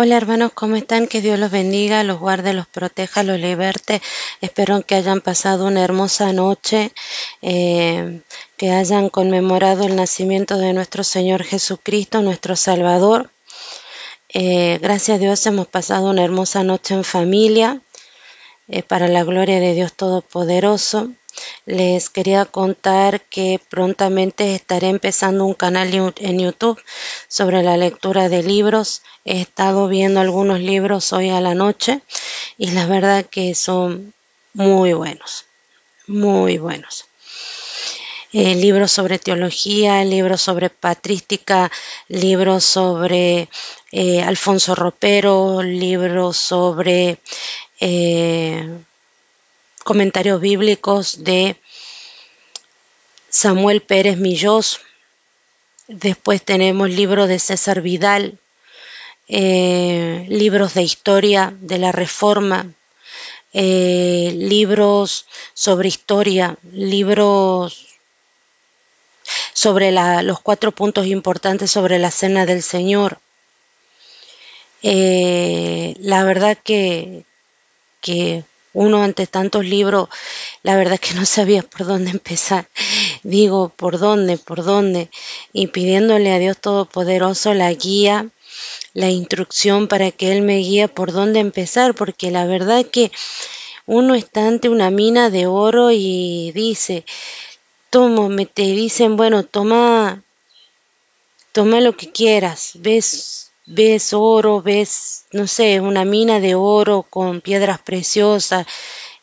Hola hermanos, ¿cómo están? Que Dios los bendiga, los guarde, los proteja, los liberte. Espero que hayan pasado una hermosa noche, eh, que hayan conmemorado el nacimiento de nuestro Señor Jesucristo, nuestro Salvador. Eh, gracias a Dios hemos pasado una hermosa noche en familia, eh, para la gloria de Dios Todopoderoso. Les quería contar que prontamente estaré empezando un canal en YouTube sobre la lectura de libros. He estado viendo algunos libros hoy a la noche y la verdad que son muy buenos, muy buenos. Eh, libros sobre teología, libros sobre patrística, libros sobre eh, Alfonso Ropero, libros sobre eh, comentarios bíblicos de Samuel Pérez Millós. Después tenemos libros de César Vidal, eh, libros de historia de la Reforma, eh, libros sobre historia, libros sobre los cuatro puntos importantes sobre la cena del Señor. la verdad que, que uno ante tantos libros, la verdad que no sabía por dónde empezar. Digo, ¿por dónde? ¿Por dónde? Y pidiéndole a Dios Todopoderoso la guía, la instrucción para que Él me guíe por dónde empezar, porque la verdad que uno está ante una mina de oro y dice, tomo, me te dicen, bueno, toma, toma lo que quieras, ves ves oro, ves, no sé, una mina de oro con piedras preciosas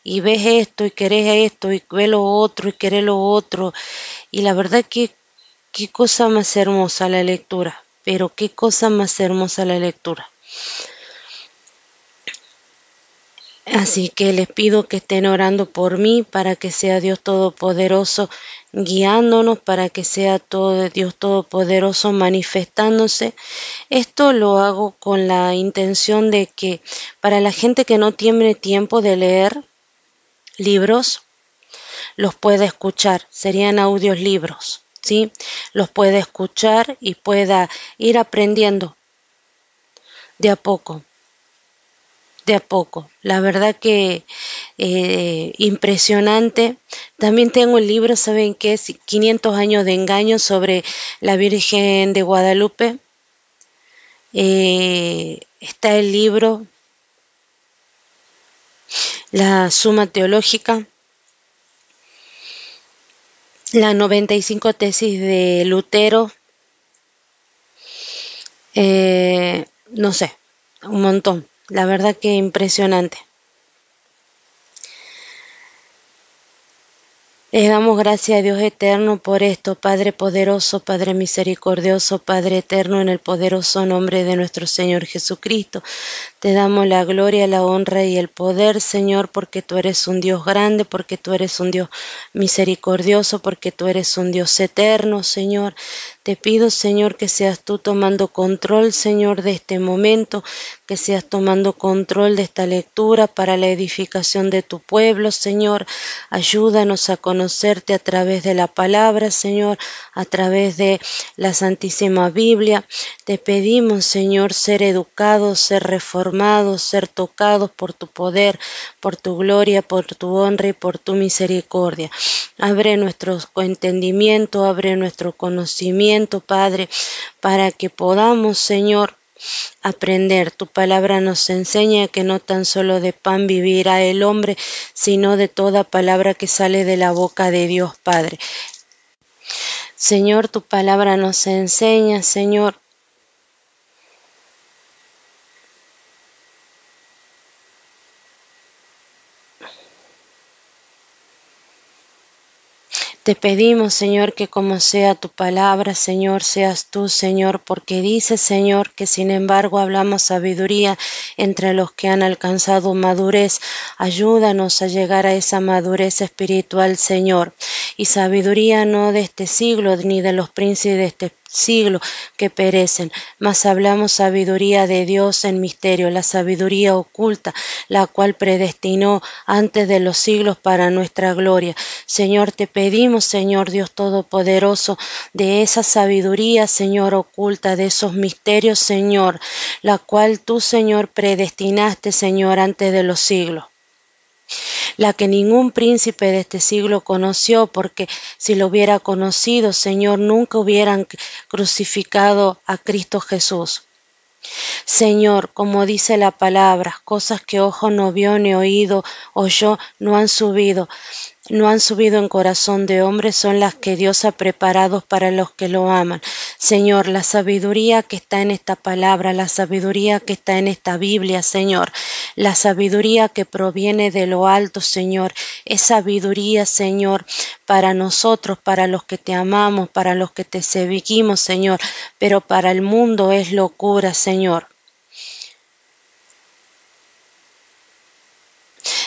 y ves esto y querés esto y ves lo otro y querés lo otro. Y la verdad que qué cosa más hermosa la lectura, pero qué cosa más hermosa la lectura. Así que les pido que estén orando por mí para que sea Dios Todopoderoso guiándonos para que sea todo Dios Todopoderoso manifestándose. Esto lo hago con la intención de que para la gente que no tiene tiempo de leer libros, los pueda escuchar, serían audios libros, ¿sí? Los pueda escuchar y pueda ir aprendiendo de a poco de a poco. La verdad que eh, impresionante. También tengo el libro, ¿saben qué es? 500 años de engaño sobre la Virgen de Guadalupe. Eh, está el libro, la Suma Teológica, la 95 tesis de Lutero, eh, no sé, un montón. La verdad que impresionante. Les damos gracias a Dios eterno por esto, Padre poderoso, Padre misericordioso, Padre eterno, en el poderoso nombre de nuestro Señor Jesucristo. Te damos la gloria, la honra y el poder, Señor, porque tú eres un Dios grande, porque tú eres un Dios misericordioso, porque tú eres un Dios eterno, Señor. Te pido, Señor, que seas tú tomando control, Señor, de este momento, que seas tomando control de esta lectura para la edificación de tu pueblo, Señor. Ayúdanos a conocerte a través de la palabra, Señor, a través de la Santísima Biblia. Te pedimos, Señor, ser educados, ser reformados, ser tocados por tu poder, por tu gloria, por tu honra y por tu misericordia. Abre nuestro entendimiento, abre nuestro conocimiento Padre, para que podamos, Señor, aprender. Tu palabra nos enseña que no tan solo de pan vivirá el hombre, sino de toda palabra que sale de la boca de Dios Padre. Señor, tu palabra nos enseña, Señor, Te pedimos, Señor, que como sea tu palabra, Señor, seas tú, Señor, porque dice, Señor, que sin embargo hablamos sabiduría entre los que han alcanzado madurez. Ayúdanos a llegar a esa madurez espiritual, Señor. Y sabiduría no de este siglo ni de los príncipes de este siglo que perecen, mas hablamos sabiduría de Dios en misterio, la sabiduría oculta, la cual predestinó antes de los siglos para nuestra gloria. Señor, te pedimos Señor Dios Todopoderoso, de esa sabiduría, Señor, oculta, de esos misterios, Señor, la cual tú, Señor, predestinaste, Señor, antes de los siglos la que ningún príncipe de este siglo conoció, porque si lo hubiera conocido, Señor, nunca hubieran crucificado a Cristo Jesús. Señor, como dice la palabra, cosas que ojo no vio ni oído oyó no han subido no han subido en corazón de hombre son las que Dios ha preparado para los que lo aman. Señor, la sabiduría que está en esta palabra, la sabiduría que está en esta Biblia, Señor, la sabiduría que proviene de lo alto, Señor, es sabiduría, Señor, para nosotros, para los que te amamos, para los que te seguimos, Señor, pero para el mundo es locura, Señor.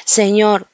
Señor,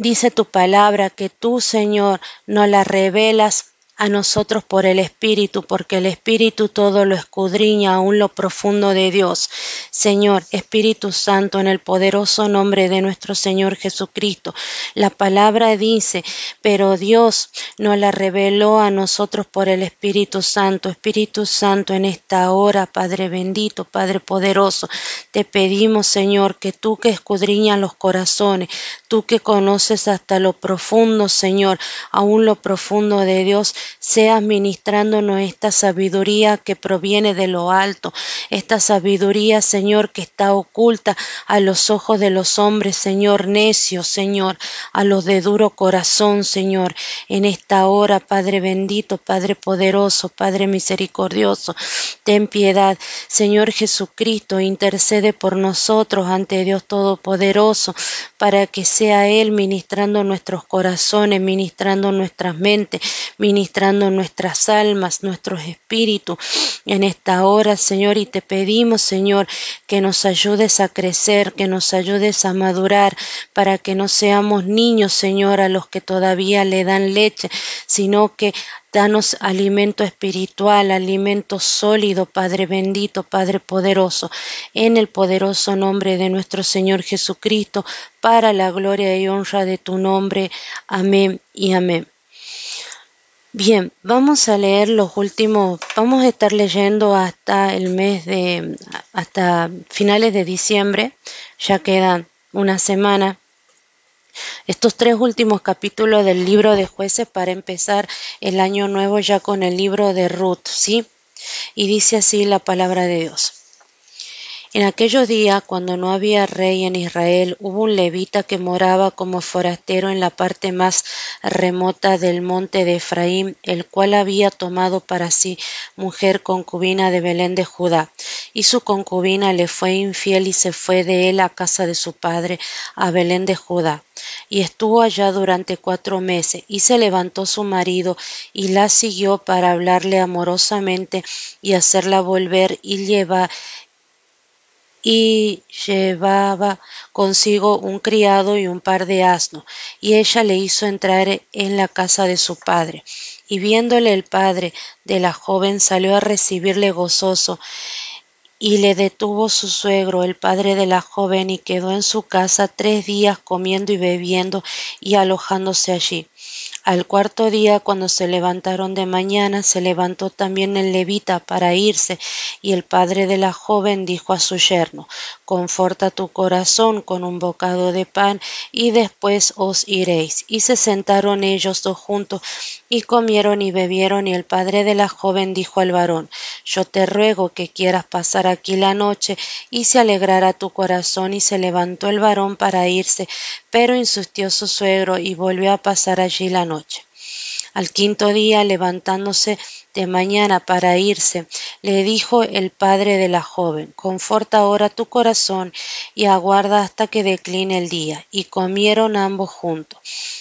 Dice tu palabra que tú, Señor, no la revelas a nosotros por el Espíritu, porque el Espíritu todo lo escudriña aún lo profundo de Dios. Señor, Espíritu Santo, en el poderoso nombre de nuestro Señor Jesucristo. La palabra dice, pero Dios nos la reveló a nosotros por el Espíritu Santo. Espíritu Santo, en esta hora, Padre bendito, Padre poderoso, te pedimos, Señor, que tú que escudriñas los corazones, tú que conoces hasta lo profundo, Señor, aún lo profundo de Dios, seas ministrándonos esta sabiduría que proviene de lo alto, esta sabiduría, Señor, que está oculta a los ojos de los hombres, Señor, necios, Señor, a los de duro corazón, Señor, en esta hora, Padre bendito, Padre poderoso, Padre misericordioso, ten piedad, Señor Jesucristo, intercede por nosotros ante Dios Todopoderoso, para que sea Él ministrando nuestros corazones, ministrando nuestras mentes, ministrando nuestras almas, nuestros espíritus en esta hora, Señor, y te pedimos, Señor, que nos ayudes a crecer, que nos ayudes a madurar, para que no seamos niños, Señor, a los que todavía le dan leche, sino que Danos alimento espiritual, alimento sólido, Padre bendito, Padre poderoso, en el poderoso nombre de nuestro Señor Jesucristo, para la gloria y honra de tu nombre. Amén y amén. Bien, vamos a leer los últimos, vamos a estar leyendo hasta el mes de, hasta finales de diciembre, ya quedan una semana. Estos tres últimos capítulos del libro de jueces para empezar el año nuevo ya con el libro de Ruth, ¿sí? Y dice así la palabra de Dios. En aquellos días, cuando no había rey en Israel, hubo un levita que moraba como forastero en la parte más remota del monte de Efraín, el cual había tomado para sí mujer concubina de Belén de Judá. Y su concubina le fue infiel y se fue de él a casa de su padre, a Belén de Judá. Y estuvo allá durante cuatro meses, y se levantó su marido y la siguió para hablarle amorosamente y hacerla volver y llevar y llevaba consigo un criado y un par de asnos, y ella le hizo entrar en la casa de su padre. Y viéndole el padre de la joven salió a recibirle gozoso, y le detuvo su suegro, el padre de la joven, y quedó en su casa tres días comiendo y bebiendo y alojándose allí. Al cuarto día, cuando se levantaron de mañana, se levantó también el levita para irse, y el padre de la joven dijo a su yerno, Conforta tu corazón con un bocado de pan, y después os iréis. Y se sentaron ellos dos juntos, y comieron y bebieron, y el padre de la joven dijo al varón, Yo te ruego que quieras pasar aquí la noche, y se alegrará tu corazón. Y se levantó el varón para irse, pero insistió su suegro, y volvió a pasar allí la noche. Al quinto día, levantándose de mañana para irse, le dijo el padre de la joven, conforta ahora tu corazón y aguarda hasta que decline el día. Y comieron ambos juntos.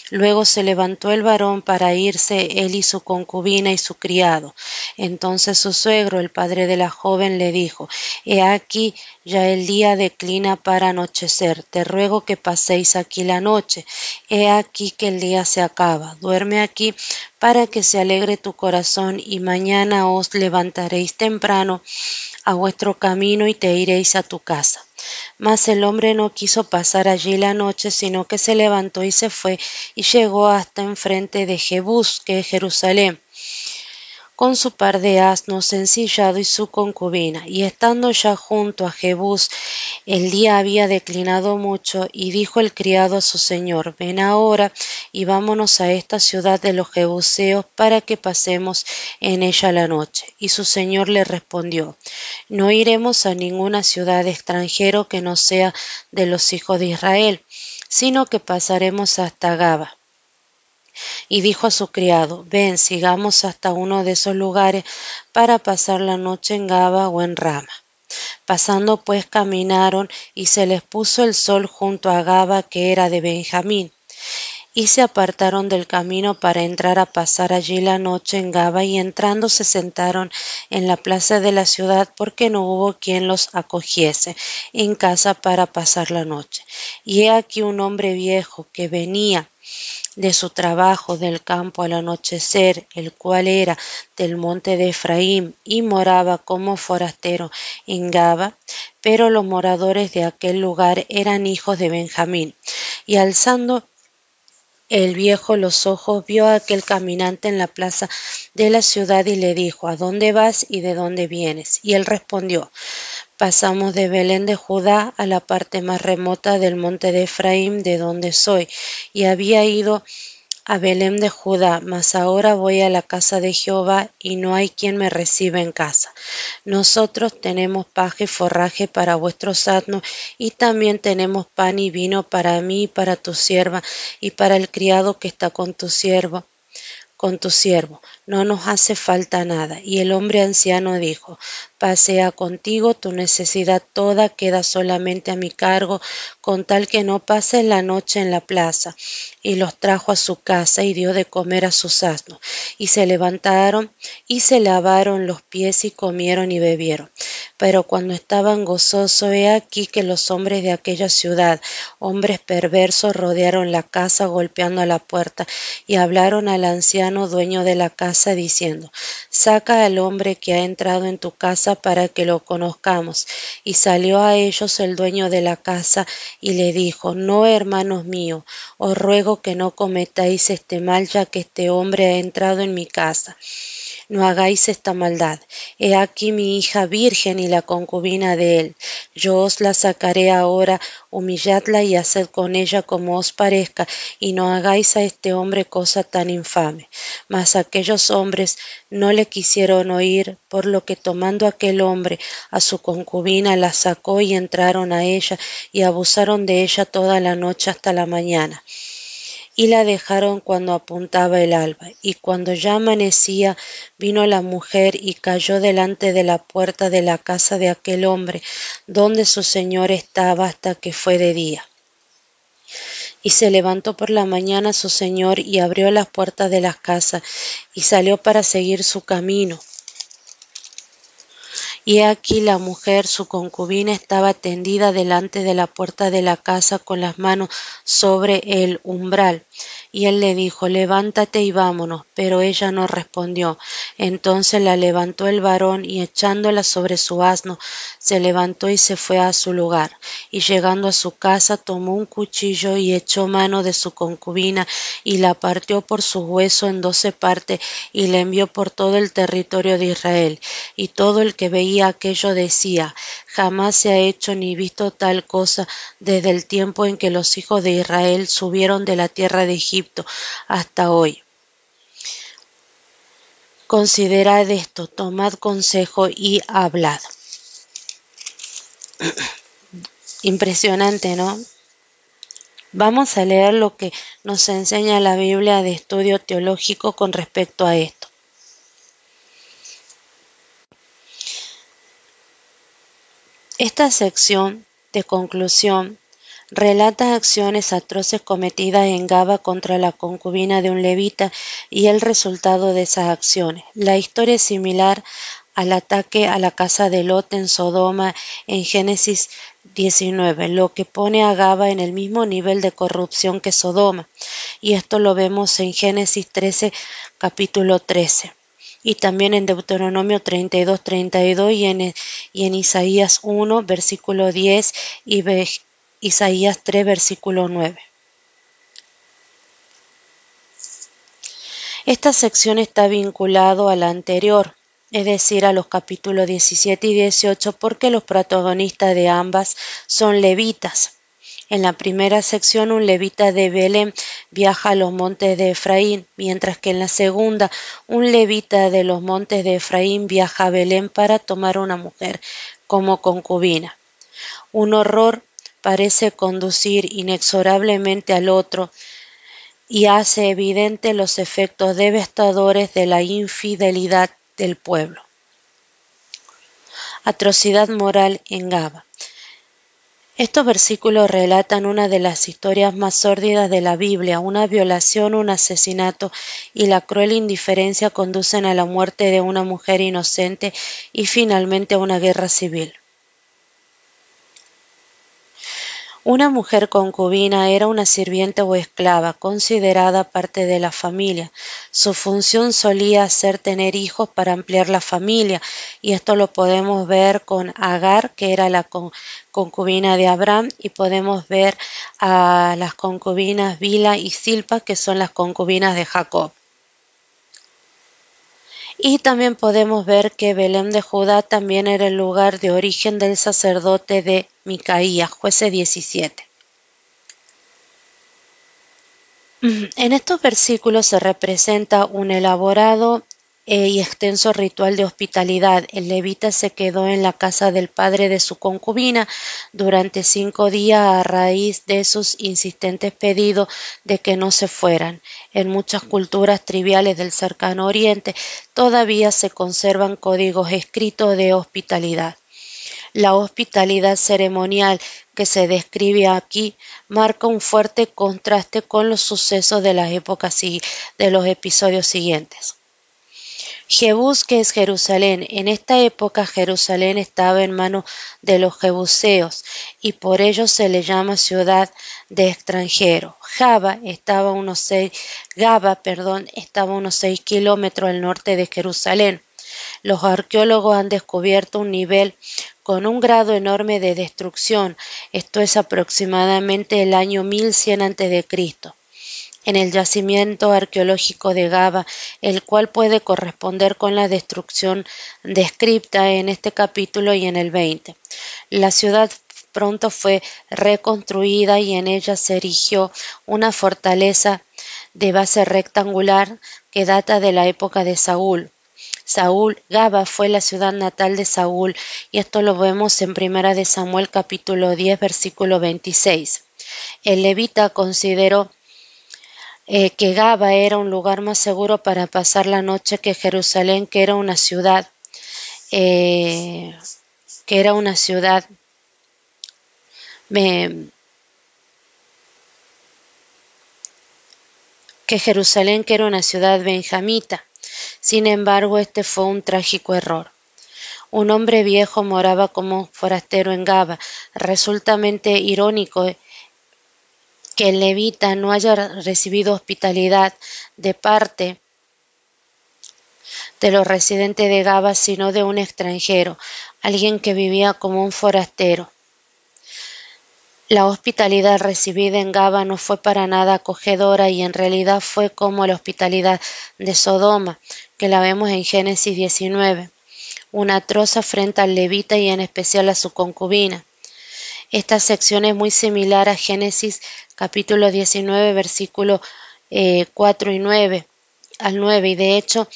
Luego se levantó el varón para irse él y su concubina y su criado. Entonces su suegro, el padre de la joven, le dijo, He aquí ya el día declina para anochecer, te ruego que paséis aquí la noche. He aquí que el día se acaba, duerme aquí para que se alegre tu corazón y mañana os levantaréis temprano a vuestro camino y te iréis a tu casa. Mas el hombre no quiso pasar allí la noche, sino que se levantó y se fue y llegó hasta enfrente de Jebús, que es Jerusalén con su par de asnos ensillado y su concubina. Y estando ya junto a Jebús, el día había declinado mucho, y dijo el criado a su señor, ven ahora y vámonos a esta ciudad de los Jebuseos para que pasemos en ella la noche. Y su señor le respondió, no iremos a ninguna ciudad extranjero que no sea de los hijos de Israel, sino que pasaremos hasta Gaba y dijo a su criado, ven, sigamos hasta uno de esos lugares para pasar la noche en Gaba o en Rama. Pasando pues caminaron y se les puso el sol junto a Gaba que era de Benjamín. Y se apartaron del camino para entrar a pasar allí la noche en Gaba y entrando se sentaron en la plaza de la ciudad porque no hubo quien los acogiese en casa para pasar la noche. Y he aquí un hombre viejo que venía de su trabajo del campo al anochecer, el cual era del monte de Efraín, y moraba como forastero en Gaba, pero los moradores de aquel lugar eran hijos de Benjamín. Y alzando el viejo los ojos vio a aquel caminante en la plaza de la ciudad y le dijo, ¿A dónde vas y de dónde vienes? Y él respondió, Pasamos de Belén de Judá a la parte más remota del monte de Efraín, de donde soy, y había ido a Belén de Judá, mas ahora voy a la casa de Jehová y no hay quien me reciba en casa. Nosotros tenemos paje y forraje para vuestros asnos y también tenemos pan y vino para mí y para tu sierva y para el criado que está con tu siervo con tu siervo, no nos hace falta nada. Y el hombre anciano dijo, pasea contigo, tu necesidad toda queda solamente a mi cargo, con tal que no pases la noche en la plaza. Y los trajo a su casa y dio de comer a sus asnos. Y se levantaron y se lavaron los pies y comieron y bebieron. Pero cuando estaban gozosos, he aquí que los hombres de aquella ciudad, hombres perversos, rodearon la casa golpeando a la puerta y hablaron al anciano dueño de la casa diciendo, saca al hombre que ha entrado en tu casa para que lo conozcamos. Y salió a ellos el dueño de la casa y le dijo, no, hermanos míos, os ruego que no cometáis este mal ya que este hombre ha entrado en mi casa no hagáis esta maldad. He aquí mi hija virgen y la concubina de él. Yo os la sacaré ahora, humilladla y haced con ella como os parezca, y no hagáis a este hombre cosa tan infame. Mas aquellos hombres no le quisieron oír, por lo que tomando aquel hombre a su concubina la sacó y entraron a ella y abusaron de ella toda la noche hasta la mañana y la dejaron cuando apuntaba el alba. Y cuando ya amanecía, vino la mujer y cayó delante de la puerta de la casa de aquel hombre, donde su señor estaba hasta que fue de día. Y se levantó por la mañana su señor y abrió las puertas de las casas y salió para seguir su camino. Y aquí la mujer, su concubina, estaba tendida delante de la puerta de la casa con las manos sobre el umbral. Y él le dijo, levántate y vámonos. Pero ella no respondió. Entonces la levantó el varón y echándola sobre su asno, se levantó y se fue a su lugar. Y llegando a su casa tomó un cuchillo y echó mano de su concubina y la partió por su hueso en doce partes y la envió por todo el territorio de Israel. Y todo el que veía aquello decía, jamás se ha hecho ni visto tal cosa desde el tiempo en que los hijos de Israel subieron de la tierra de Egipto hasta hoy. Considerad esto, tomad consejo y hablad. Impresionante, ¿no? Vamos a leer lo que nos enseña la Biblia de estudio teológico con respecto a esto. Esta sección de conclusión relata acciones atroces cometidas en Gaba contra la concubina de un levita y el resultado de esas acciones. La historia es similar al ataque a la casa de Lot en Sodoma en Génesis 19, lo que pone a Gaba en el mismo nivel de corrupción que Sodoma. Y esto lo vemos en Génesis 13, capítulo 13. Y también en Deuteronomio 32, 32 y en, y en Isaías 1, versículo 10 y Isaías 3, versículo 9. Esta sección está vinculado a la anterior, es decir, a los capítulos 17 y 18, porque los protagonistas de ambas son levitas. En la primera sección un levita de Belén viaja a los montes de Efraín, mientras que en la segunda un levita de los montes de Efraín viaja a Belén para tomar una mujer como concubina. Un horror parece conducir inexorablemente al otro y hace evidente los efectos devastadores de la infidelidad del pueblo. Atrocidad moral en Gaba. Estos versículos relatan una de las historias más sórdidas de la Biblia, una violación, un asesinato y la cruel indiferencia conducen a la muerte de una mujer inocente y finalmente a una guerra civil. Una mujer concubina era una sirviente o esclava, considerada parte de la familia. Su función solía ser tener hijos para ampliar la familia, y esto lo podemos ver con Agar, que era la concubina de Abraham, y podemos ver a las concubinas Bila y Silpa, que son las concubinas de Jacob. Y también podemos ver que Belén de Judá también era el lugar de origen del sacerdote de Micaías, jueces 17. En estos versículos se representa un elaborado y extenso ritual de hospitalidad. El levita se quedó en la casa del padre de su concubina durante cinco días a raíz de sus insistentes pedidos de que no se fueran. En muchas culturas triviales del cercano oriente todavía se conservan códigos escritos de hospitalidad. La hospitalidad ceremonial que se describe aquí marca un fuerte contraste con los sucesos de las épocas de los episodios siguientes. Jebús, que es Jerusalén. En esta época Jerusalén estaba en manos de los jebuseos y por ello se le llama ciudad de extranjero. Java estaba unos seis, Gaba, perdón, estaba unos seis kilómetros al norte de Jerusalén. Los arqueólogos han descubierto un nivel con un grado enorme de destrucción, esto es aproximadamente el año 1100 a.C en el yacimiento arqueológico de Gaba, el cual puede corresponder con la destrucción descrita en este capítulo y en el 20. La ciudad pronto fue reconstruida y en ella se erigió una fortaleza de base rectangular que data de la época de Saúl. Saúl, Gaba fue la ciudad natal de Saúl y esto lo vemos en Primera de Samuel capítulo 10 versículo 26. El levita consideró eh, que Gaba era un lugar más seguro para pasar la noche que Jerusalén, que era una ciudad, eh, que era una ciudad que Jerusalén, que era una ciudad benjamita. Sin embargo, este fue un trágico error. Un hombre viejo moraba como forastero en Gaba. Resultamente irónico que el levita no haya recibido hospitalidad de parte de los residentes de Gaba, sino de un extranjero, alguien que vivía como un forastero. La hospitalidad recibida en Gaba no fue para nada acogedora y en realidad fue como la hospitalidad de Sodoma, que la vemos en Génesis 19, una atroz afrenta al levita y en especial a su concubina. Esta sección es muy similar a Génesis capítulo 19, versículo 4 eh, y 9 al 9 y de hecho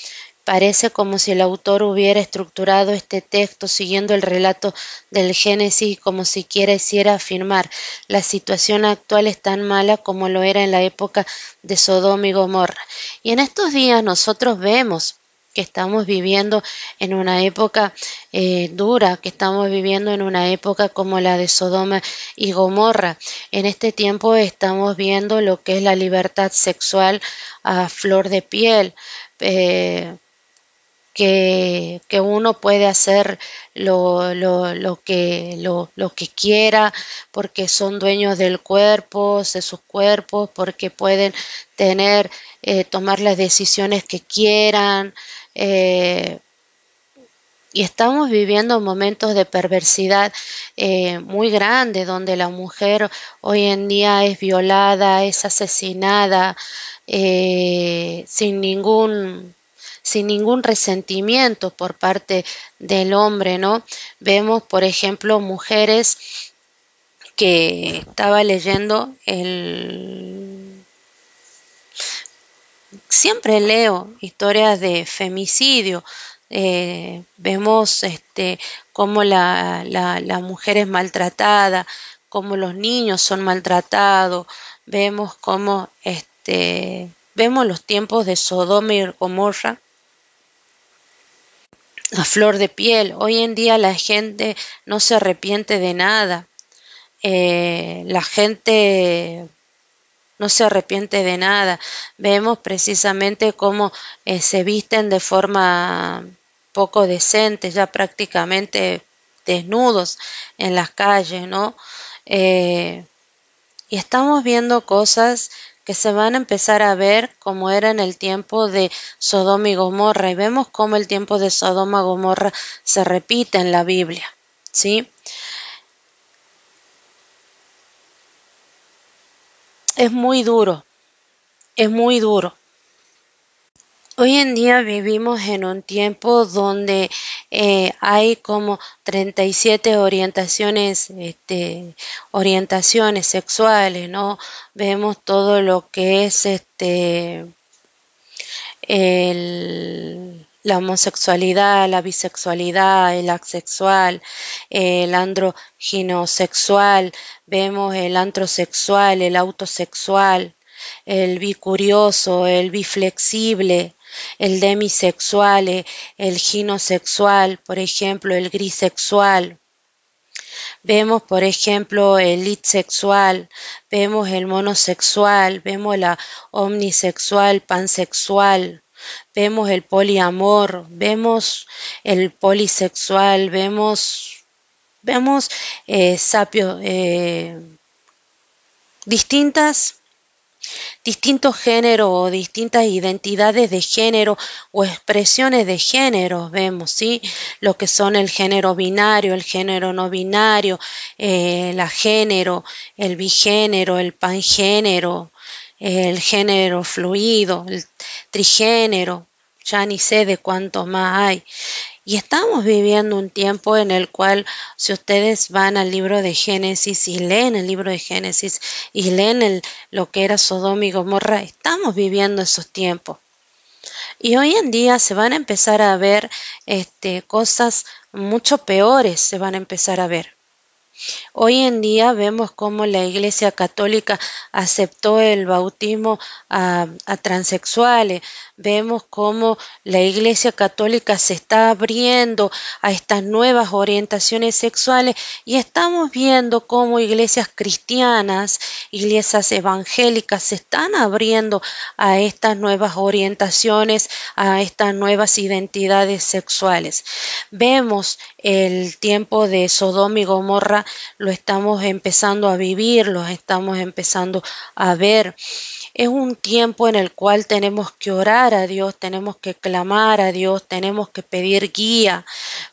Parece como si el autor hubiera estructurado este texto siguiendo el relato del Génesis como si quisiera afirmar la situación actual es tan mala como lo era en la época de Sodoma y Gomorra. Y en estos días nosotros vemos que estamos viviendo en una época eh, dura, que estamos viviendo en una época como la de Sodoma y Gomorra. En este tiempo estamos viendo lo que es la libertad sexual a flor de piel. Eh, que, que, uno puede hacer lo, lo, lo que, lo, lo, que quiera porque son dueños del cuerpo, de sus cuerpos, porque pueden tener, eh, tomar las decisiones que quieran, Eh, y estamos viviendo momentos de perversidad eh, muy grandes, donde la mujer hoy en día es violada, es asesinada, eh, sin ningún sin ningún resentimiento por parte del hombre, ¿no? Vemos, por ejemplo, mujeres que estaba leyendo el siempre leo historias de femicidio eh, vemos este, cómo la, la, mujer es maltratada, cómo los niños son maltratados, vemos cómo este, vemos los tiempos de Sodoma y Gomorra a flor de piel. Hoy en día la gente no se arrepiente de nada. Eh, la gente no se arrepiente de nada. Vemos precisamente cómo eh, se visten de forma poco decentes, ya prácticamente desnudos en las calles, ¿no? Eh, y estamos viendo cosas que se van a empezar a ver como era en el tiempo de Sodoma y Gomorra y vemos cómo el tiempo de Sodoma y Gomorra se repite en la Biblia, ¿sí? Es muy duro, es muy duro. Hoy en día vivimos en un tiempo donde eh, hay como 37 orientaciones, este, orientaciones sexuales, ¿no? Vemos todo lo que es este la homosexualidad, la bisexualidad, el asexual, el androginosexual, vemos el antrosexual, el autosexual, el bicurioso, el biflexible, el demisexual, el ginosexual, por ejemplo, el grisexual. Vemos, por ejemplo, el sexual, vemos el monosexual, vemos la omnisexual, pansexual, vemos el poliamor, vemos el polisexual, vemos, vemos eh, sapio, eh, distintas distintos géneros o distintas identidades de género o expresiones de género, vemos, ¿sí? Lo que son el género binario, el género no binario, el eh, género, el bigénero, el pangénero, el género fluido, el trigénero, ya ni sé de cuántos más hay. Y estamos viviendo un tiempo en el cual si ustedes van al libro de Génesis y leen el libro de Génesis y leen lo que era Sodoma y Gomorra, estamos viviendo esos tiempos. Y hoy en día se van a empezar a ver este, cosas mucho peores, se van a empezar a ver. Hoy en día vemos cómo la Iglesia Católica aceptó el bautismo a, transexuales, vemos cómo la Iglesia Católica se está abriendo a estas nuevas orientaciones sexuales y estamos viendo cómo iglesias cristianas, iglesias evangélicas se están abriendo a estas nuevas orientaciones, a estas nuevas identidades sexuales. Vemos el tiempo de Sodoma y Gomorra lo estamos empezando a vivir, lo estamos empezando a ver. Es un tiempo en el cual tenemos que orar a Dios, tenemos que clamar a Dios, tenemos que pedir guía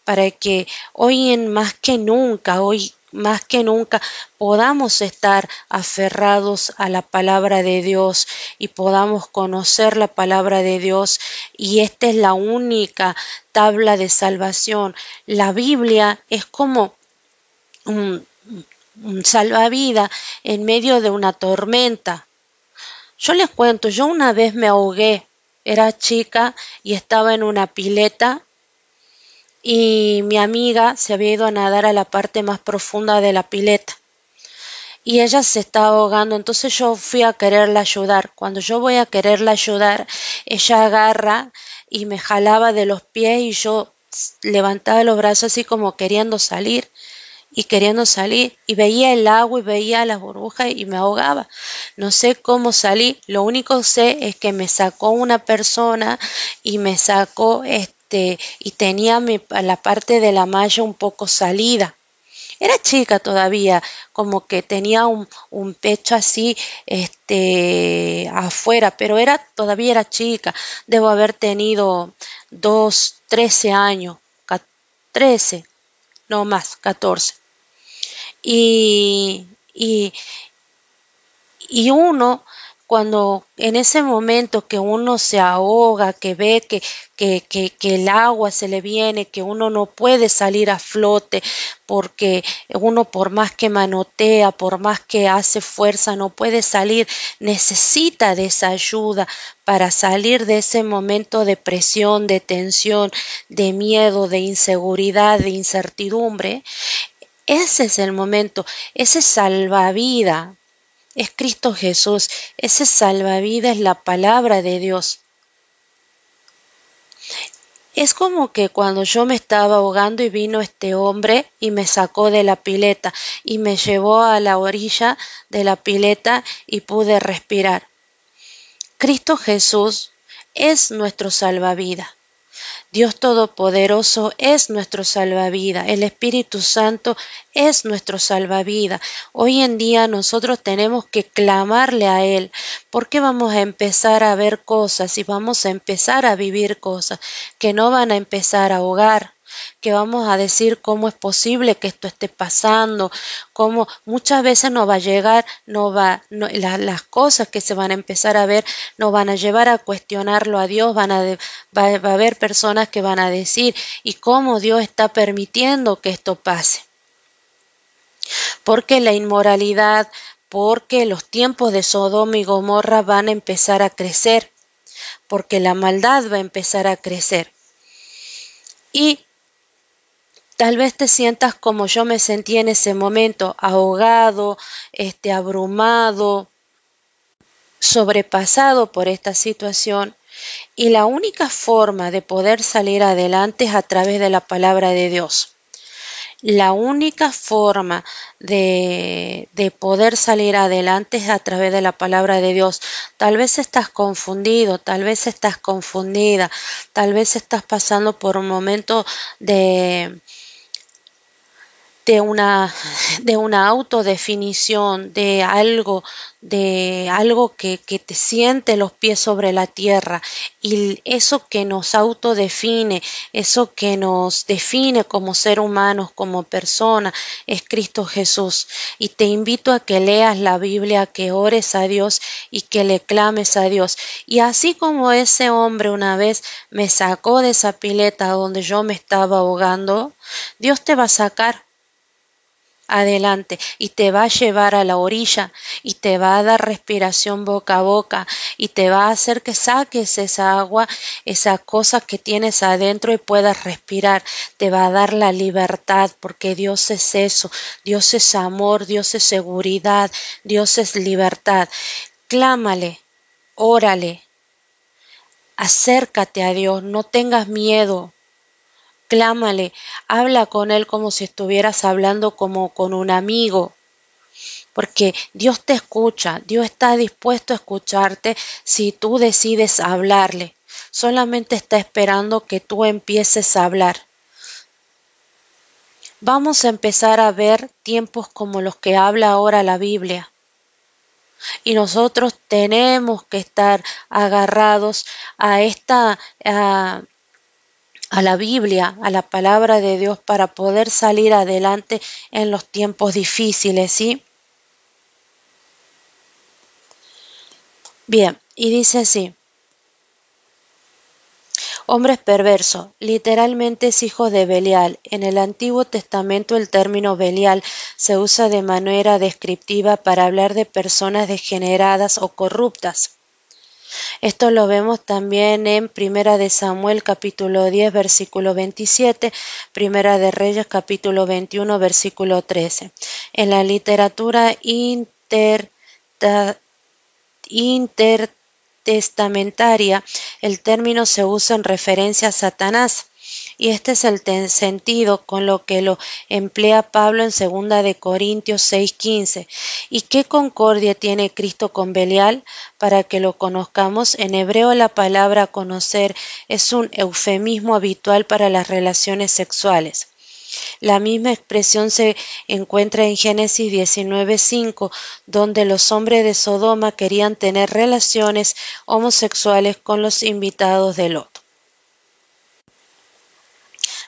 para que hoy en más que nunca, hoy más que nunca podamos estar aferrados a la palabra de Dios y podamos conocer la palabra de Dios y esta es la única tabla de salvación. La Biblia es como un, salvavidas en medio de una tormenta. Yo les cuento, yo una vez me ahogué, era chica y estaba en una pileta y mi amiga se había ido a nadar a la parte más profunda de la pileta y ella se estaba ahogando, entonces yo fui a quererla ayudar. Cuando yo voy a quererla ayudar, ella agarra y me jalaba de los pies y yo levantaba los brazos así como queriendo salir y queriendo salir y veía el agua y veía las burbujas y me ahogaba. No sé cómo salí, lo único sé es que me sacó una persona y me sacó este y tenía mi, la parte de la malla un poco salida. Era chica todavía, como que tenía un, pecho así, este, afuera, pero era, todavía era chica, debo haber tenido dos, trece años, trece, no más, catorce. Y, y, y uno cuando en ese momento que uno se ahoga, que ve que, que, que, que, el agua se le viene, que uno no puede salir a flote, porque uno por más que manotea, por más que hace fuerza, no puede salir, necesita de esa ayuda para salir de ese momento de presión, de tensión, de miedo, de inseguridad, de incertidumbre. Ese es el momento, ese salvavidas es Cristo Jesús, ese salvavidas es la palabra de Dios. Es como que cuando yo me estaba ahogando y vino este hombre y me sacó de la pileta y me llevó a la orilla de la pileta y pude respirar. Cristo Jesús es nuestro salvavidas. Dios Todopoderoso es nuestro salvavidas, el Espíritu Santo es nuestro salvavidas. Hoy en día nosotros tenemos que clamarle a Él, porque vamos a empezar a ver cosas y vamos a empezar a vivir cosas que no van a empezar a ahogar, que vamos a decir cómo es posible que esto esté pasando, cómo muchas veces no va a llegar, no va, las cosas que se van a empezar a ver no van a llevar a cuestionarlo a Dios, van a, va, a haber personas que van a decir, ¿y cómo Dios está permitiendo que esto pase? Porque la inmoralidad, porque los tiempos de Sodoma y Gomorra van a empezar a crecer, porque la maldad va a empezar a crecer. Y Tal vez te sientas como yo me sentí en ese momento, ahogado, este, abrumado, sobrepasado por esta situación. Y la única forma de poder salir adelante es a través de la palabra de Dios. La única forma de, de, poder salir adelante es a través de la palabra de Dios. Tal vez estás confundido, tal vez estás confundida, tal vez estás pasando por un momento de, de una, de una autodefinición, de algo, de algo que, que, te siente los pies sobre la tierra y eso que nos autodefine, eso que nos define como ser humanos, como persona, es Cristo Jesús. Y te invito a que leas la Biblia, que ores a Dios y que le clames a Dios. Y así como ese hombre una vez me sacó de esa pileta donde yo me estaba ahogando, Dios te va a sacar adelante y te va a llevar a la orilla y te va a dar respiración boca a boca y te va a hacer que saques esa agua, esa cosa que tienes adentro y puedas respirar. Te va a dar la libertad porque Dios es eso, Dios es amor, Dios es seguridad, Dios es libertad. Clámale, órale, acércate a Dios, no tengas miedo, clámale, habla con Él como si estuvieras hablando como con un amigo. Porque Dios te escucha, Dios está dispuesto a escucharte si tú decides hablarle. Solamente está esperando que tú empieces a hablar. Vamos a empezar a ver tiempos como los que habla ahora la Biblia. Y nosotros tenemos que estar agarrados a esta, a la Biblia, a la palabra de Dios para poder salir adelante en los tiempos difíciles, ¿sí? Bien, y dice así. Hombres perversos, literalmente es hijo de Belial. En el Antiguo Testamento el término Belial se usa de manera descriptiva para hablar de personas degeneradas o corruptas. Esto lo vemos también en Primera de Samuel capítulo 10 versículo 27, Primera de Reyes capítulo 21 versículo 13. En la literatura intertestamentaria el término se usa en referencia a Satanás y este es el sentido con lo que lo emplea Pablo en segunda de Corintios 6:15. ¿Y qué concordia tiene Cristo con Belial? Para que lo conozcamos, en hebreo la palabra conocer es un eufemismo habitual para las relaciones sexuales. La misma expresión se encuentra en Génesis 19.5, donde los hombres de Sodoma querían tener relaciones homosexuales con los invitados de Lot.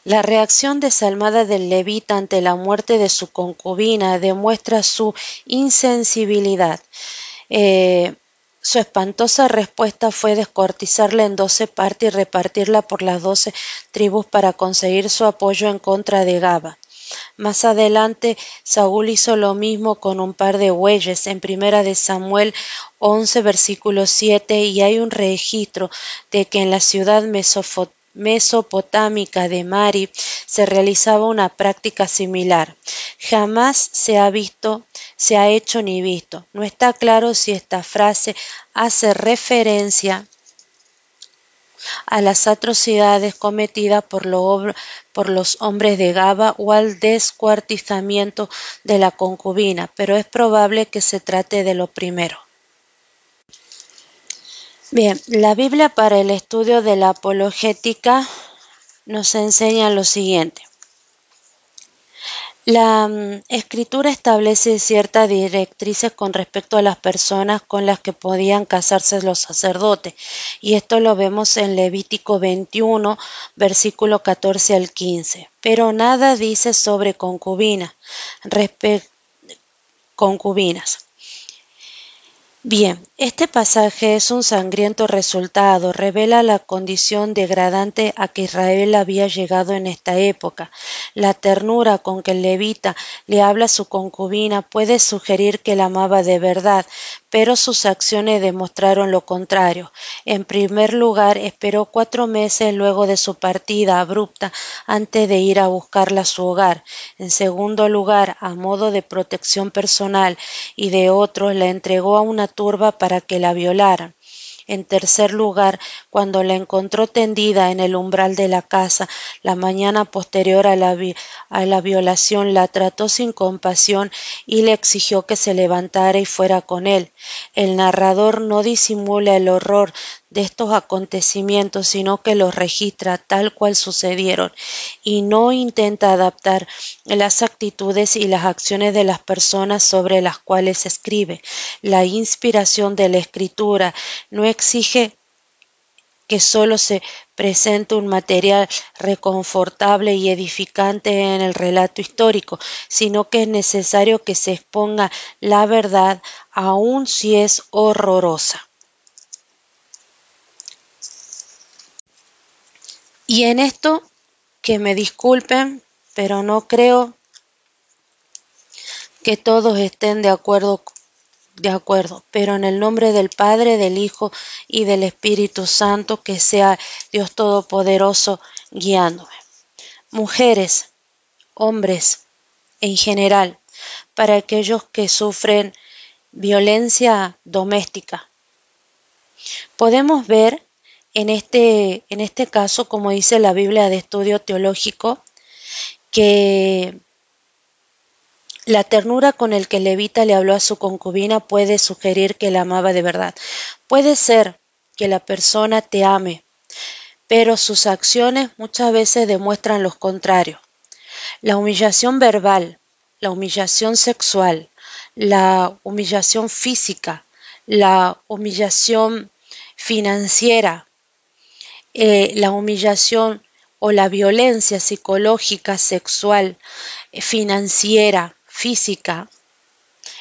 La reacción desalmada del levita ante la muerte de su concubina demuestra su insensibilidad. Eh, su espantosa respuesta fue descortizarla en doce partes y repartirla por las doce tribus para conseguir su apoyo en contra de Gaba. Más adelante, Saúl hizo lo mismo con un par de bueyes en primera de Samuel 11, versículo 7, y hay un registro de que en la ciudad mesofotámica mesopotámica de Mari se realizaba una práctica similar. Jamás se ha visto, se ha hecho ni visto. No está claro si esta frase hace referencia a las atrocidades cometidas por, por, los hombres de Gaba o al descuartizamiento de la concubina, pero es probable que se trate de lo primero. Bien, la Biblia para el estudio de la apologética nos enseña lo siguiente. La mm, escritura establece ciertas directrices con respecto a las personas con las que podían casarse los sacerdotes, y esto lo vemos en Levítico 21, versículo 14 al 15. Pero nada dice sobre concubinas. concubinas. Bien, este pasaje es un sangriento resultado, revela la condición degradante a que Israel había llegado en esta época. La ternura con que el levita le habla a su concubina puede sugerir que la amaba de verdad, pero sus acciones demostraron lo contrario. En primer lugar, esperó cuatro meses luego de su partida abrupta antes de ir a buscarla a su hogar. En segundo lugar, a modo de protección personal y de otros, la entregó a una turba para que la violaran. En tercer lugar, cuando la encontró tendida en el umbral de la casa la mañana posterior a la, a la, violación, la trató sin compasión y le exigió que se levantara y fuera con él. El narrador no disimula el horror de estos acontecimientos, sino que los registra tal cual sucedieron y no intenta adaptar las actitudes y las acciones de las personas sobre las cuales escribe. La inspiración de la escritura no exige que solo se presente un material reconfortable y edificante en el relato histórico, sino que es necesario que se exponga la verdad, aun si es horrorosa. Y en esto, que me disculpen, pero no creo que todos estén de acuerdo de acuerdo, pero en el nombre del Padre, del Hijo y del Espíritu Santo, que sea Dios Todopoderoso guiándome. Mujeres, hombres, en general, para aquellos que sufren violencia doméstica. Podemos ver en este, en este caso, como dice la Biblia de Estudio Teológico, que la ternura con el que Levita le habló a su concubina puede sugerir que la amaba de verdad. Puede ser que la persona te ame, pero sus acciones muchas veces demuestran lo contrario. La humillación verbal, la humillación sexual, la humillación física, la humillación financiera, eh, la humillación o la violencia psicológica, sexual, eh, financiera, física,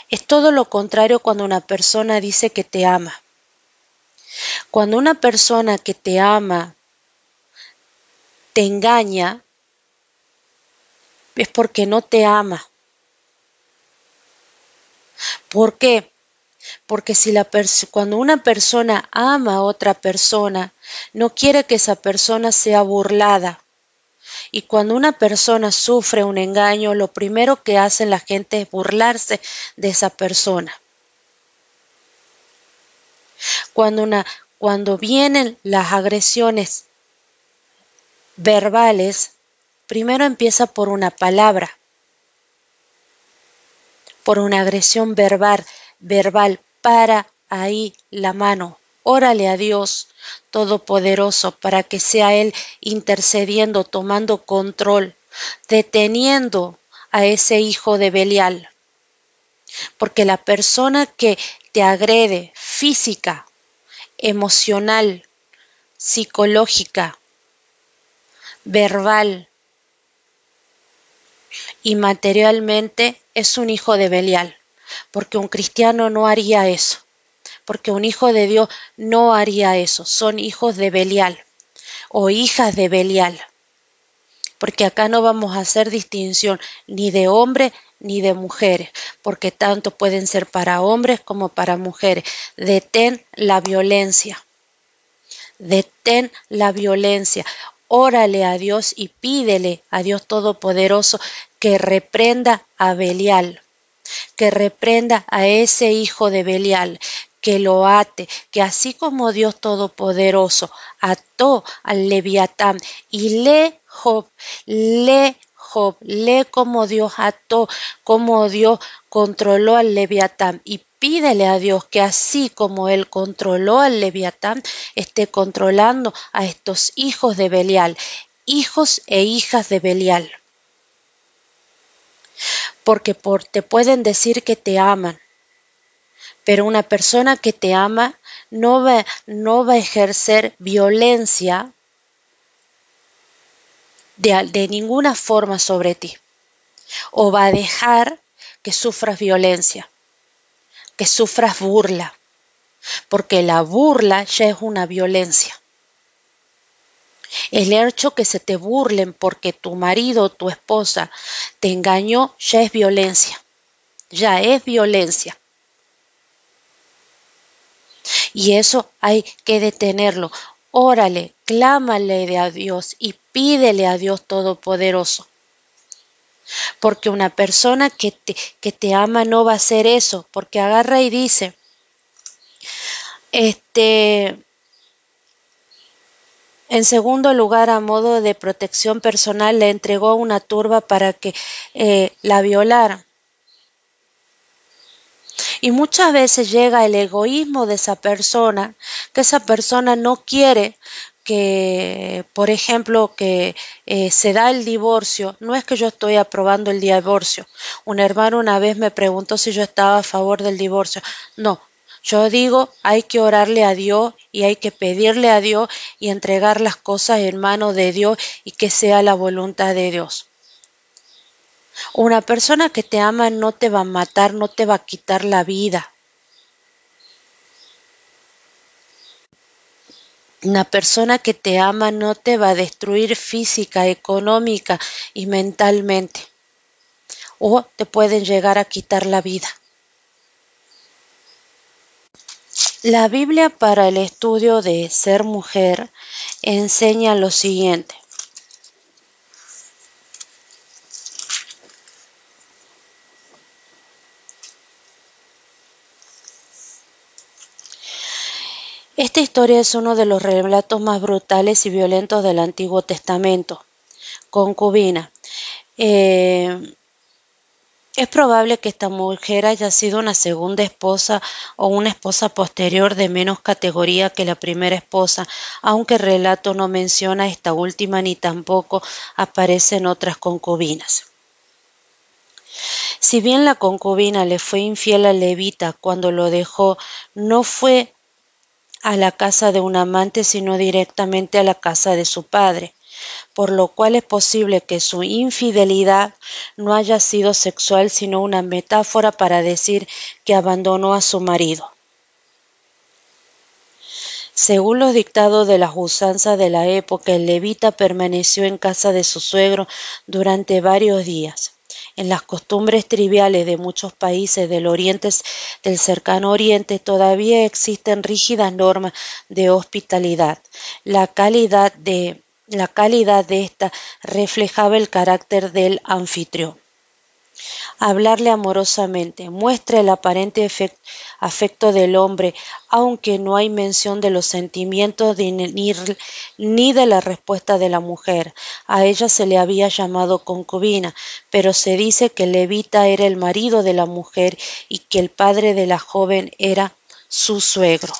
es todo lo contrario cuando una persona dice que te ama. Cuando una persona que te ama te engaña, es porque no te ama. ¿Por qué? Porque si la cuando una persona ama a otra persona, no quiere que esa persona sea burlada. Y cuando una persona sufre un engaño, lo primero que hace la gente es burlarse de esa persona. Cuando, una, cuando vienen las agresiones verbales, primero empieza por una palabra, por una agresión verbal verbal, para ahí la mano. Órale a Dios Todopoderoso para que sea Él intercediendo, tomando control deteniendo a ese hijo de Belial. Porque la persona que te agrede física, emocional, psicológica, verbal y materialmente es un hijo de Belial, porque un cristiano no haría eso, porque un hijo de Dios no haría eso, son hijos de Belial o hijas de Belial, porque acá no vamos a hacer distinción ni de hombre ni de mujeres, porque tanto pueden ser para hombres como para mujeres. Detén la violencia. Detén la violencia. Órale a Dios y pídele a Dios Todopoderoso que reprenda a Belial, que reprenda a ese hijo de Belial, que lo ate, que así como Dios Todopoderoso ató al Leviatán y le Job, le Job, lee cómo Dios ató, cómo Dios controló al Leviatán y pídele a Dios que así como Él controló al Leviatán, esté controlando a estos hijos de Belial, hijos e hijas de Belial. Porque por, te pueden decir que te aman, pero una persona que te ama no va, no va a ejercer violencia de, ninguna forma sobre ti. O va a dejar que sufras violencia, que sufras burla, porque la burla ya es una violencia. El hecho que se te burlen porque tu marido o tu esposa te engañó ya es violencia, ya es violencia. Y eso hay que detenerlo. Órale, clámale de a Dios y pídele a Dios Todopoderoso. Porque una persona que te, que te ama no va a hacer eso, porque agarra y dice, este, en segundo lugar, a modo de protección personal, le entregó una turba para que eh, la violara. Y muchas veces llega el egoísmo de esa persona, que esa persona no quiere que, por ejemplo, que eh, se da el divorcio, no es que yo estoy aprobando el divorcio. Un hermano una vez me preguntó si yo estaba a favor del divorcio. No, yo digo, hay que orarle a Dios y hay que pedirle a Dios y entregar las cosas en manos de Dios y que sea la voluntad de Dios. Una persona que te ama no te va a matar, no te va a quitar la vida. Una persona que te ama no te va a destruir física, económica y mentalmente. O te pueden llegar a quitar la vida. La Biblia para el estudio de ser mujer enseña lo siguiente. Esta historia es uno de los relatos más brutales y violentos del Antiguo Testamento. Concubina. Eh, es probable que esta mujer haya sido una segunda esposa o una esposa posterior de menos categoría que la primera esposa, aunque el relato no menciona esta última ni tampoco aparecen otras concubinas. Si bien la concubina le fue infiel a Levita cuando lo dejó, no fue a la casa de un amante, sino directamente a la casa de su padre, por lo cual es posible que su infidelidad no haya sido sexual, sino una metáfora para decir que abandonó a su marido. Según los dictados de las usanzas de la época, el levita permaneció en casa de su suegro durante varios días. En las costumbres triviales de muchos países del oriente del cercano oriente todavía existen rígidas normas de hospitalidad. La calidad de la calidad de esta reflejaba el carácter del anfitrión hablarle amorosamente, muestra el aparente afecto del hombre, aunque no hay mención de los sentimientos ni, de la respuesta de la mujer. A ella se le había llamado concubina, pero se dice que Levita era el marido de la mujer y que el padre de la joven era su suegro.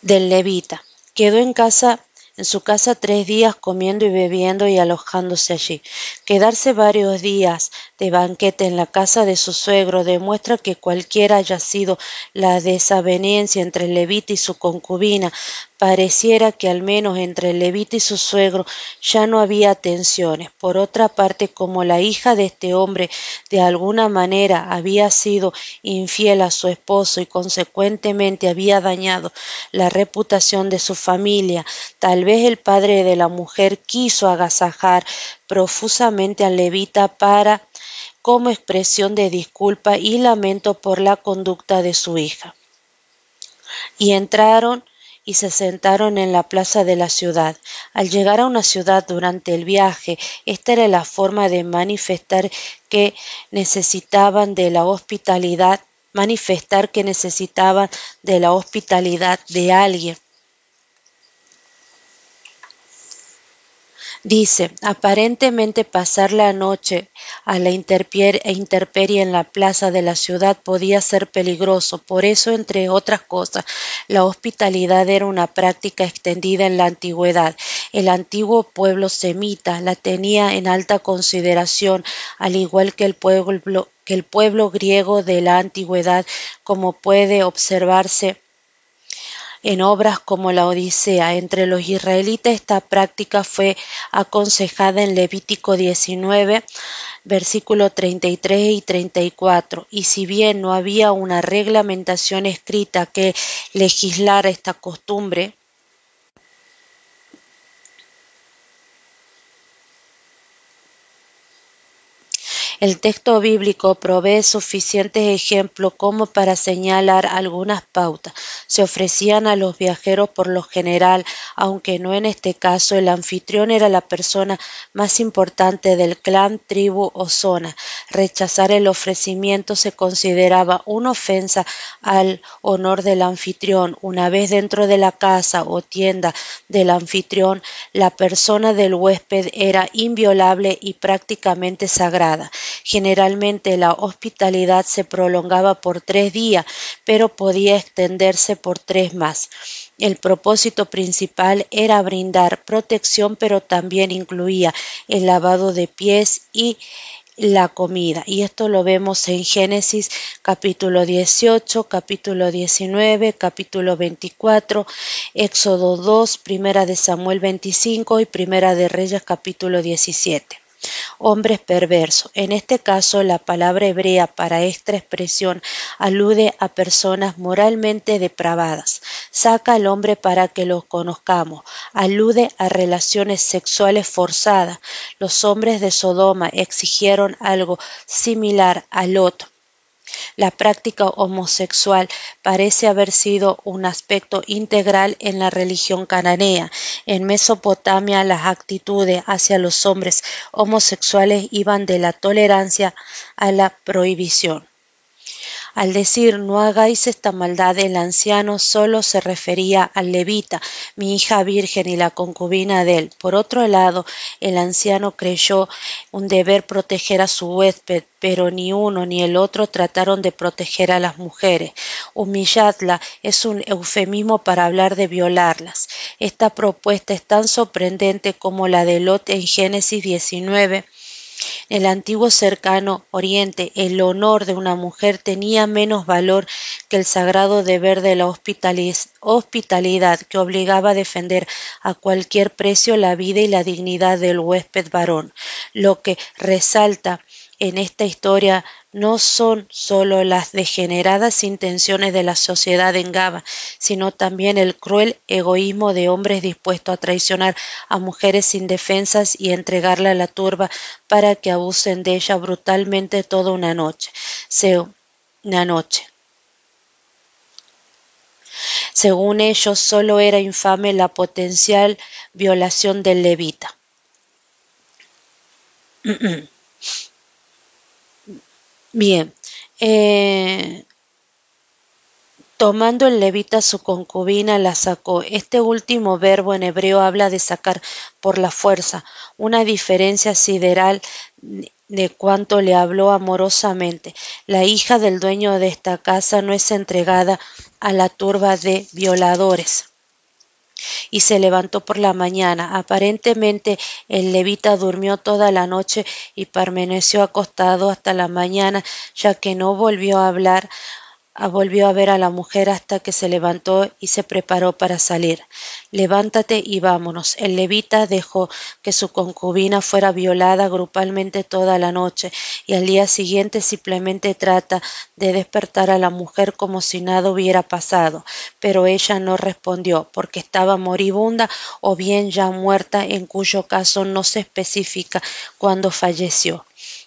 Del Levita. Quedó en casa en su casa tres días comiendo y bebiendo y alojándose allí. Quedarse varios días de banquete en la casa de su suegro demuestra que cualquiera haya sido la desaveniencia entre levita y su concubina, pareciera que al menos entre levita y su suegro ya no había tensiones. Por otra parte, como la hija de este hombre de alguna manera había sido infiel a su esposo y consecuentemente había dañado la reputación de su familia, tal vez el padre de la mujer quiso agasajar profusamente al levita para como expresión de disculpa y lamento por la conducta de su hija. Y entraron y se sentaron en la plaza de la ciudad. Al llegar a una ciudad durante el viaje, esta era la forma de manifestar que necesitaban de la hospitalidad, manifestar que necesitaban de la hospitalidad de alguien. Dice, aparentemente pasar la noche a la intemperie en la plaza de la ciudad podía ser peligroso. Por eso, entre otras cosas, la hospitalidad era una práctica extendida en la antigüedad. El antiguo pueblo semita la tenía en alta consideración, al igual que el pueblo, que el pueblo griego de la antigüedad, como puede observarse en obras como la Odisea. Entre los israelitas esta práctica fue aconsejada en Levítico 19, versículo 33 y 34. Y si bien no había una reglamentación escrita que legislara esta costumbre, El texto bíblico provee suficientes ejemplos como para señalar algunas pautas. Se ofrecían a los viajeros por lo general, aunque no en este caso, el anfitrión era la persona más importante del clan, tribu o zona. Rechazar el ofrecimiento se consideraba una ofensa al honor del anfitrión. Una vez dentro de la casa o tienda del anfitrión, la persona del huésped era inviolable y prácticamente sagrada. Generalmente la hospitalidad se prolongaba por tres días, pero podía extenderse por tres más. El propósito principal era brindar protección, pero también incluía el lavado de pies y la comida. Y esto lo vemos en Génesis capítulo 18, capítulo 19, capítulo 24, Éxodo 2, Primera de Samuel 25 y Primera de Reyes capítulo 17 hombres perversos. En este caso, la palabra hebrea para esta expresión alude a personas moralmente depravadas. Saca al hombre para que lo conozcamos. Alude a relaciones sexuales forzadas. Los hombres de Sodoma exigieron algo similar al otro la práctica homosexual parece haber sido un aspecto integral en la religión cananea. En Mesopotamia las actitudes hacia los hombres homosexuales iban de la tolerancia a la prohibición. Al decir no hagáis esta maldad, el anciano solo se refería al levita, mi hija virgen y la concubina de él. Por otro lado, el anciano creyó un deber proteger a su huésped, pero ni uno ni el otro trataron de proteger a las mujeres. Humilladla es un eufemismo para hablar de violarlas. Esta propuesta es tan sorprendente como la de Lot en Génesis 19 en el antiguo cercano Oriente, el honor de una mujer tenía menos valor que el sagrado deber de la hospitalidad que obligaba a defender a cualquier precio la vida y la dignidad del huésped varón. Lo que resalta en esta historia no son sólo las degeneradas intenciones de la sociedad en Gaba, sino también el cruel egoísmo de hombres dispuestos a traicionar a mujeres indefensas y entregarla a la turba para que abusen de ella brutalmente toda una noche. una noche. Según ellos, sólo era infame la potencial violación del levita. Bien, eh, tomando el levita su concubina la sacó. Este último verbo en hebreo habla de sacar por la fuerza, una diferencia sideral de cuanto le habló amorosamente. La hija del dueño de esta casa no es entregada a la turba de violadores. Y se levantó por la mañana. Aparentemente el levita durmió toda la noche y permaneció acostado hasta la mañana, ya que no volvió a hablar volvió a ver a la mujer hasta que se levantó y se preparó para salir. Levántate y vámonos. El levita dejó que su concubina fuera violada grupalmente toda la noche y al día siguiente simplemente trata de despertar a la mujer como si nada hubiera pasado, pero ella no respondió porque estaba moribunda o bien ya muerta, en cuyo caso no se especifica cuándo falleció.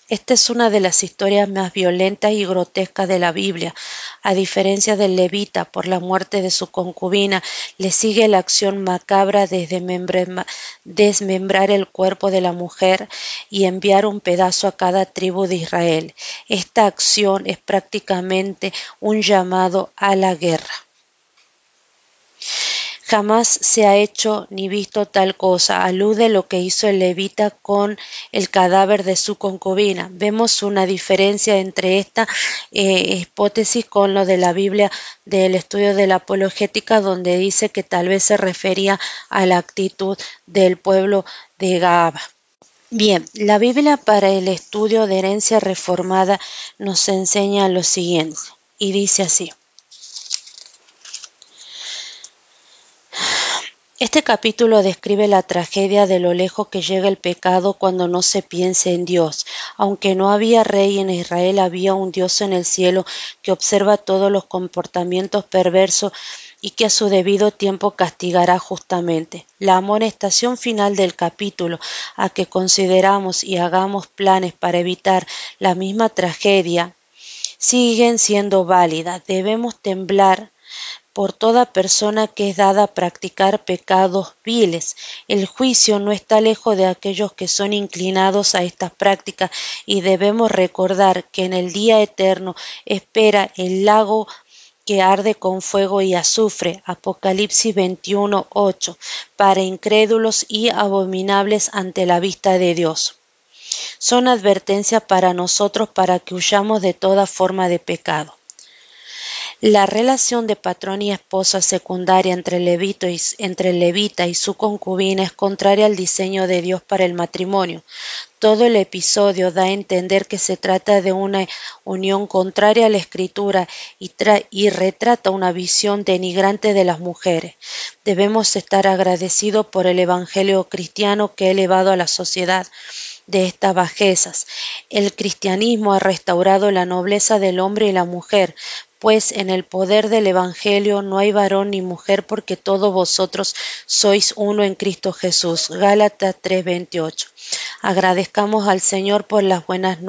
Esta es una de las historias más violentas y grotescas de la Biblia. A diferencia del levita, por la muerte de su concubina, le sigue la acción macabra de desmembrar el cuerpo de la mujer y enviar un pedazo a cada tribu de Israel. Esta acción es prácticamente un llamado a la guerra. Jamás se ha hecho ni visto tal cosa. Alude lo que hizo el levita con el cadáver de su concubina. Vemos una diferencia entre esta eh, hipótesis con lo de la Biblia del estudio de la apologética, donde dice que tal vez se refería a la actitud del pueblo de Gaba. Bien, la Biblia para el estudio de herencia reformada nos enseña lo siguiente, y dice así. Este capítulo describe la tragedia de lo lejos que llega el pecado cuando no se piense en Dios. Aunque no había rey en Israel, había un Dios en el cielo que observa todos los comportamientos perversos y que a su debido tiempo castigará justamente. La amonestación final del capítulo, a que consideramos y hagamos planes para evitar la misma tragedia, siguen siendo válidas. Debemos temblar por toda persona que es dada a practicar pecados viles. El juicio no está lejos de aquellos que son inclinados a estas prácticas y debemos recordar que en el día eterno espera el lago que arde con fuego y azufre, Apocalipsis 21, 8, para incrédulos y abominables ante la vista de Dios. Son advertencias para nosotros para que huyamos de toda forma de pecado. La relación de patrón y esposa secundaria entre, Levito y, entre Levita y su concubina es contraria al diseño de Dios para el matrimonio. Todo el episodio da a entender que se trata de una unión contraria a la escritura y, y, retrata una visión denigrante de las mujeres. Debemos estar agradecidos por el Evangelio cristiano que ha elevado a la sociedad de estas bajezas. El cristianismo ha restaurado la nobleza del hombre y la mujer, pues en el poder del Evangelio no hay varón ni mujer, porque todos vosotros sois uno en Cristo Jesús. Gálatas 3:28. Agradezcamos al Señor por las buenas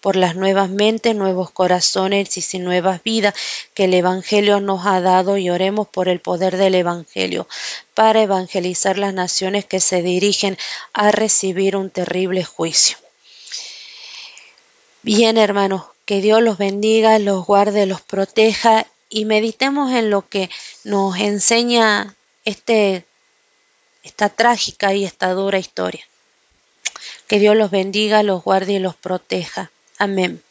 por las nuevas mentes, nuevos corazones y nuevas vidas que el Evangelio nos ha dado y oremos por el poder del Evangelio para evangelizar las naciones que se dirigen a recibir un terrible juicio. Bien, hermanos, que Dios los bendiga, los guarde, los proteja y meditemos en lo que nos enseña este, esta trágica y esta dura historia. Que Dios los bendiga, los guarde y los proteja. Amén.